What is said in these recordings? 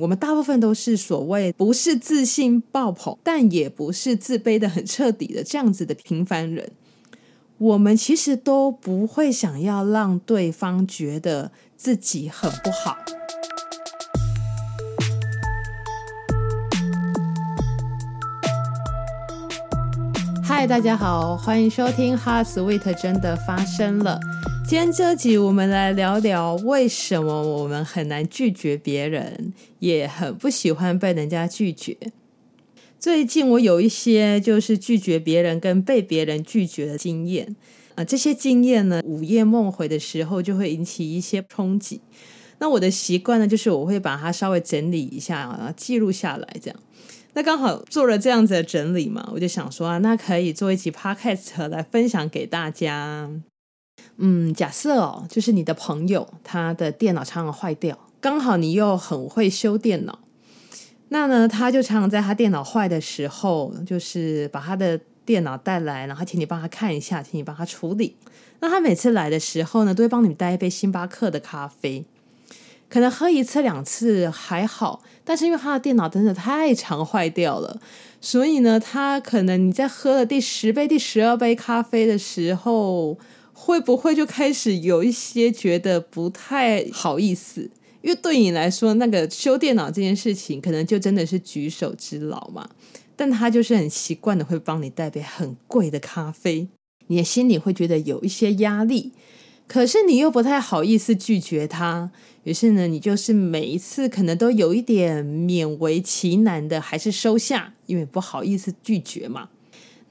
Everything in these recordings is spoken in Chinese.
我们大部分都是所谓不是自信爆棚，但也不是自卑的很彻底的这样子的平凡人。我们其实都不会想要让对方觉得自己很不好。嗨，大家好，欢迎收听《Heart Sweet》真的发生了。今天这集我们来聊聊为什么我们很难拒绝别人，也很不喜欢被人家拒绝。最近我有一些就是拒绝别人跟被别人拒绝的经验啊，这些经验呢，午夜梦回的时候就会引起一些冲击。那我的习惯呢，就是我会把它稍微整理一下啊，记录下来这样。那刚好做了这样子的整理嘛，我就想说啊，那可以做一集 podcast 来分享给大家。嗯，假设哦，就是你的朋友他的电脑常常坏掉，刚好你又很会修电脑，那呢，他就常常在他电脑坏的时候，就是把他的电脑带来，然后请你帮他看一下，请你帮他处理。那他每次来的时候呢，都会帮你带一杯星巴克的咖啡，可能喝一次两次还好，但是因为他的电脑真的太常坏掉了，所以呢，他可能你在喝了第十杯、第十二杯咖啡的时候。会不会就开始有一些觉得不太好意思？因为对你来说，那个修电脑这件事情，可能就真的是举手之劳嘛。但他就是很习惯的会帮你带杯很贵的咖啡，你的心里会觉得有一些压力，可是你又不太好意思拒绝他。于是呢，你就是每一次可能都有一点勉为其难的还是收下，因为不好意思拒绝嘛。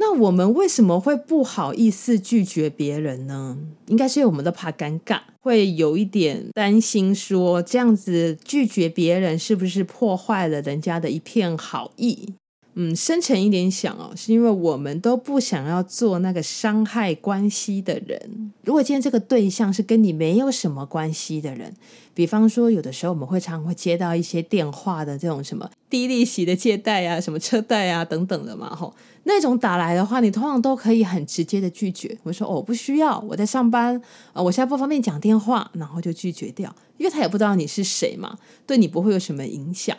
那我们为什么会不好意思拒绝别人呢？应该是因为我们都怕尴尬，会有一点担心，说这样子拒绝别人是不是破坏了人家的一片好意？嗯，深沉一点想哦，是因为我们都不想要做那个伤害关系的人。如果今天这个对象是跟你没有什么关系的人，比方说有的时候我们会常常会接到一些电话的这种什么低利息的借贷啊、什么车贷啊等等的嘛，吼，那种打来的话，你通常都可以很直接的拒绝。我说哦，我不需要，我在上班啊，我现在不方便讲电话，然后就拒绝掉，因为他也不知道你是谁嘛，对你不会有什么影响。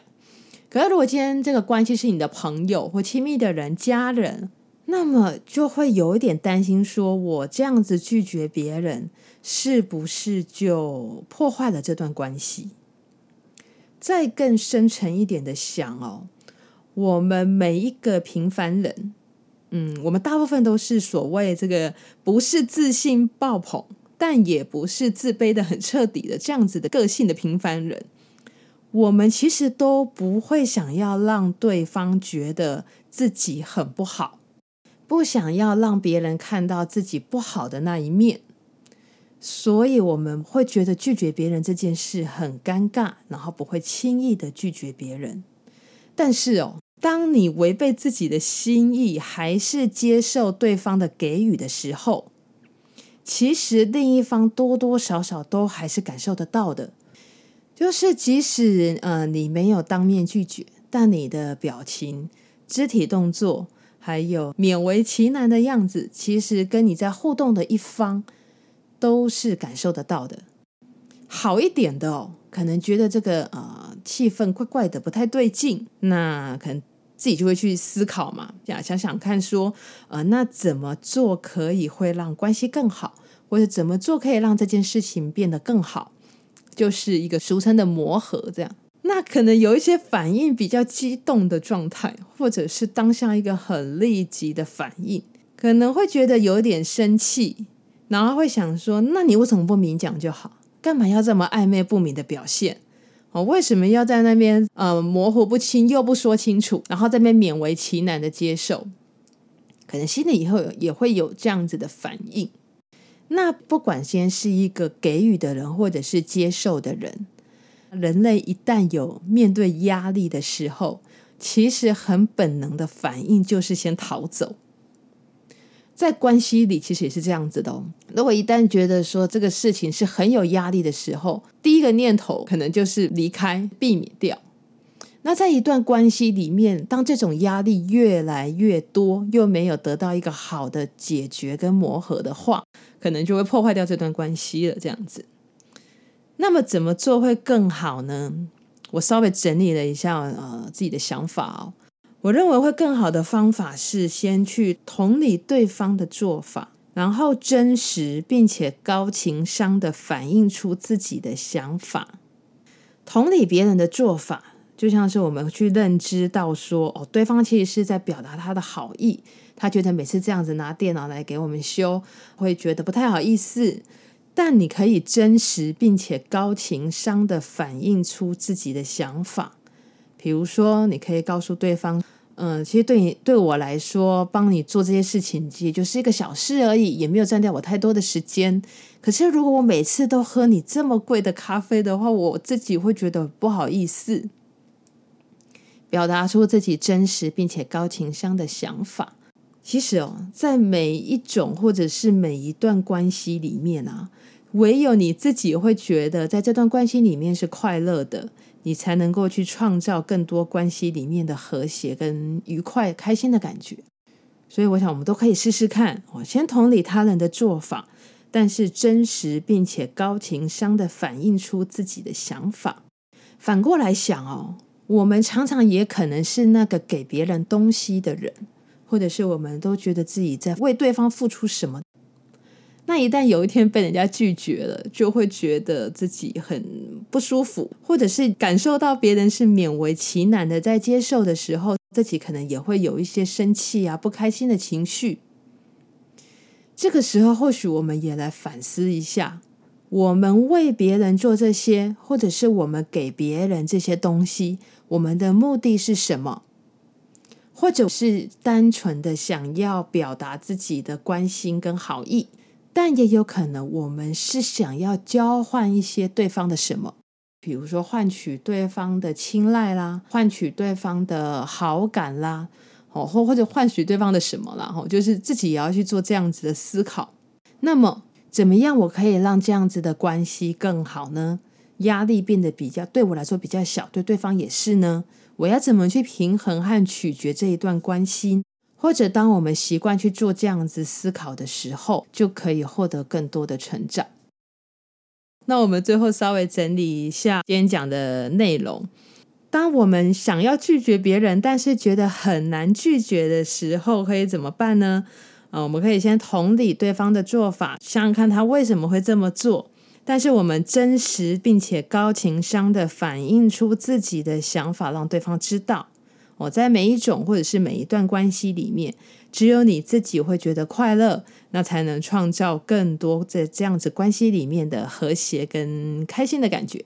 可是，如果今天这个关系是你的朋友或亲密的人、家人，那么就会有一点担心，说我这样子拒绝别人，是不是就破坏了这段关系？再更深沉一点的想哦，我们每一个平凡人，嗯，我们大部分都是所谓这个不是自信爆棚，但也不是自卑的很彻底的这样子的个性的平凡人。我们其实都不会想要让对方觉得自己很不好，不想要让别人看到自己不好的那一面，所以我们会觉得拒绝别人这件事很尴尬，然后不会轻易的拒绝别人。但是哦，当你违背自己的心意，还是接受对方的给予的时候，其实另一方多多少少都还是感受得到的。就是即使呃你没有当面拒绝，但你的表情、肢体动作，还有勉为其难的样子，其实跟你在互动的一方都是感受得到的。好一点的哦，可能觉得这个呃气氛怪怪的，不太对劲，那可能自己就会去思考嘛，想想想看说，呃那怎么做可以会让关系更好，或者怎么做可以让这件事情变得更好？就是一个俗称的磨合，这样，那可能有一些反应比较激动的状态，或者是当下一个很立即的反应，可能会觉得有点生气，然后会想说：那你为什么不明讲就好？干嘛要这么暧昧不明的表现？哦，为什么要在那边呃模糊不清又不说清楚，然后在那边勉为其难的接受？可能心里以后也会有这样子的反应。那不管先是一个给予的人，或者是接受的人，人类一旦有面对压力的时候，其实很本能的反应就是先逃走。在关系里，其实也是这样子的哦。如果一旦觉得说这个事情是很有压力的时候，第一个念头可能就是离开，避免掉。那在一段关系里面，当这种压力越来越多，又没有得到一个好的解决跟磨合的话，可能就会破坏掉这段关系了。这样子，那么怎么做会更好呢？我稍微整理了一下呃自己的想法哦。我认为会更好的方法是先去同理对方的做法，然后真实并且高情商的反映出自己的想法。同理别人的做法，就像是我们去认知到说，哦，对方其实是在表达他的好意，他觉得每次这样子拿电脑来给我们修，会觉得不太好意思。但你可以真实并且高情商的反映出自己的想法，比如说，你可以告诉对方，嗯、其实对你对我来说，帮你做这些事情，也就是一个小事而已，也没有占掉我太多的时间。可是，如果我每次都喝你这么贵的咖啡的话，我自己会觉得不好意思。表达出自己真实并且高情商的想法。其实哦，在每一种或者是每一段关系里面啊，唯有你自己会觉得在这段关系里面是快乐的，你才能够去创造更多关系里面的和谐跟愉快、开心的感觉。所以，我想我们都可以试试看。我先同理他人的做法，但是真实并且高情商的反映出自己的想法。反过来想哦，我们常常也可能是那个给别人东西的人。或者是我们都觉得自己在为对方付出什么，那一旦有一天被人家拒绝了，就会觉得自己很不舒服，或者是感受到别人是勉为其难的在接受的时候，自己可能也会有一些生气啊、不开心的情绪。这个时候，或许我们也来反思一下，我们为别人做这些，或者是我们给别人这些东西，我们的目的是什么？或者是单纯的想要表达自己的关心跟好意，但也有可能我们是想要交换一些对方的什么，比如说换取对方的青睐啦，换取对方的好感啦，哦，或或者换取对方的什么啦，吼，就是自己也要去做这样子的思考。那么，怎么样我可以让这样子的关系更好呢？压力变得比较对我来说比较小，对对方也是呢？我要怎么去平衡和取决这一段关系？或者，当我们习惯去做这样子思考的时候，就可以获得更多的成长。那我们最后稍微整理一下今天讲的内容。当我们想要拒绝别人，但是觉得很难拒绝的时候，可以怎么办呢？啊，我们可以先同理对方的做法，想想看他为什么会这么做。但是我们真实并且高情商的反映出自己的想法，让对方知道，我在每一种或者是每一段关系里面，只有你自己会觉得快乐，那才能创造更多在这样子关系里面的和谐跟开心的感觉。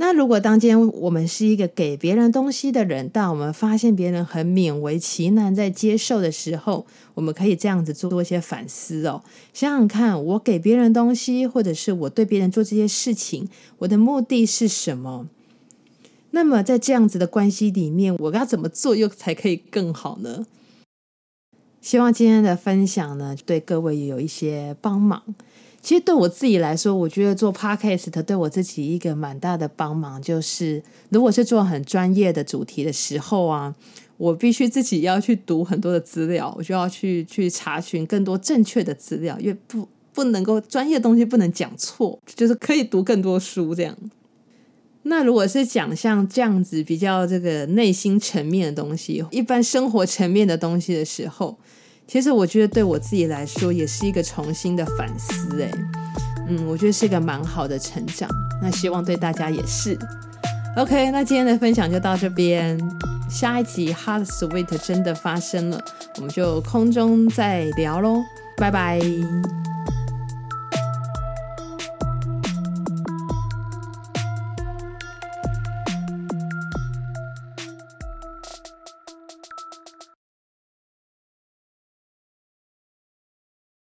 那如果当今天我们是一个给别人东西的人，但我们发现别人很勉为其难在接受的时候，我们可以这样子做多一些反思哦。想想看，我给别人东西，或者是我对别人做这些事情，我的目的是什么？那么在这样子的关系里面，我要怎么做又才可以更好呢？希望今天的分享呢，对各位也有一些帮忙。其实对我自己来说，我觉得做 podcast 对我自己一个蛮大的帮忙，就是如果是做很专业的主题的时候啊，我必须自己要去读很多的资料，我就要去去查询更多正确的资料，因为不不能够专业的东西不能讲错，就是可以读更多书这样。那如果是讲像这样子比较这个内心层面的东西，一般生活层面的东西的时候。其实我觉得对我自己来说也是一个重新的反思，哎，嗯，我觉得是一个蛮好的成长。那希望对大家也是。OK，那今天的分享就到这边，下一集 Hot Sweet 真的发生了，我们就空中再聊喽，拜拜。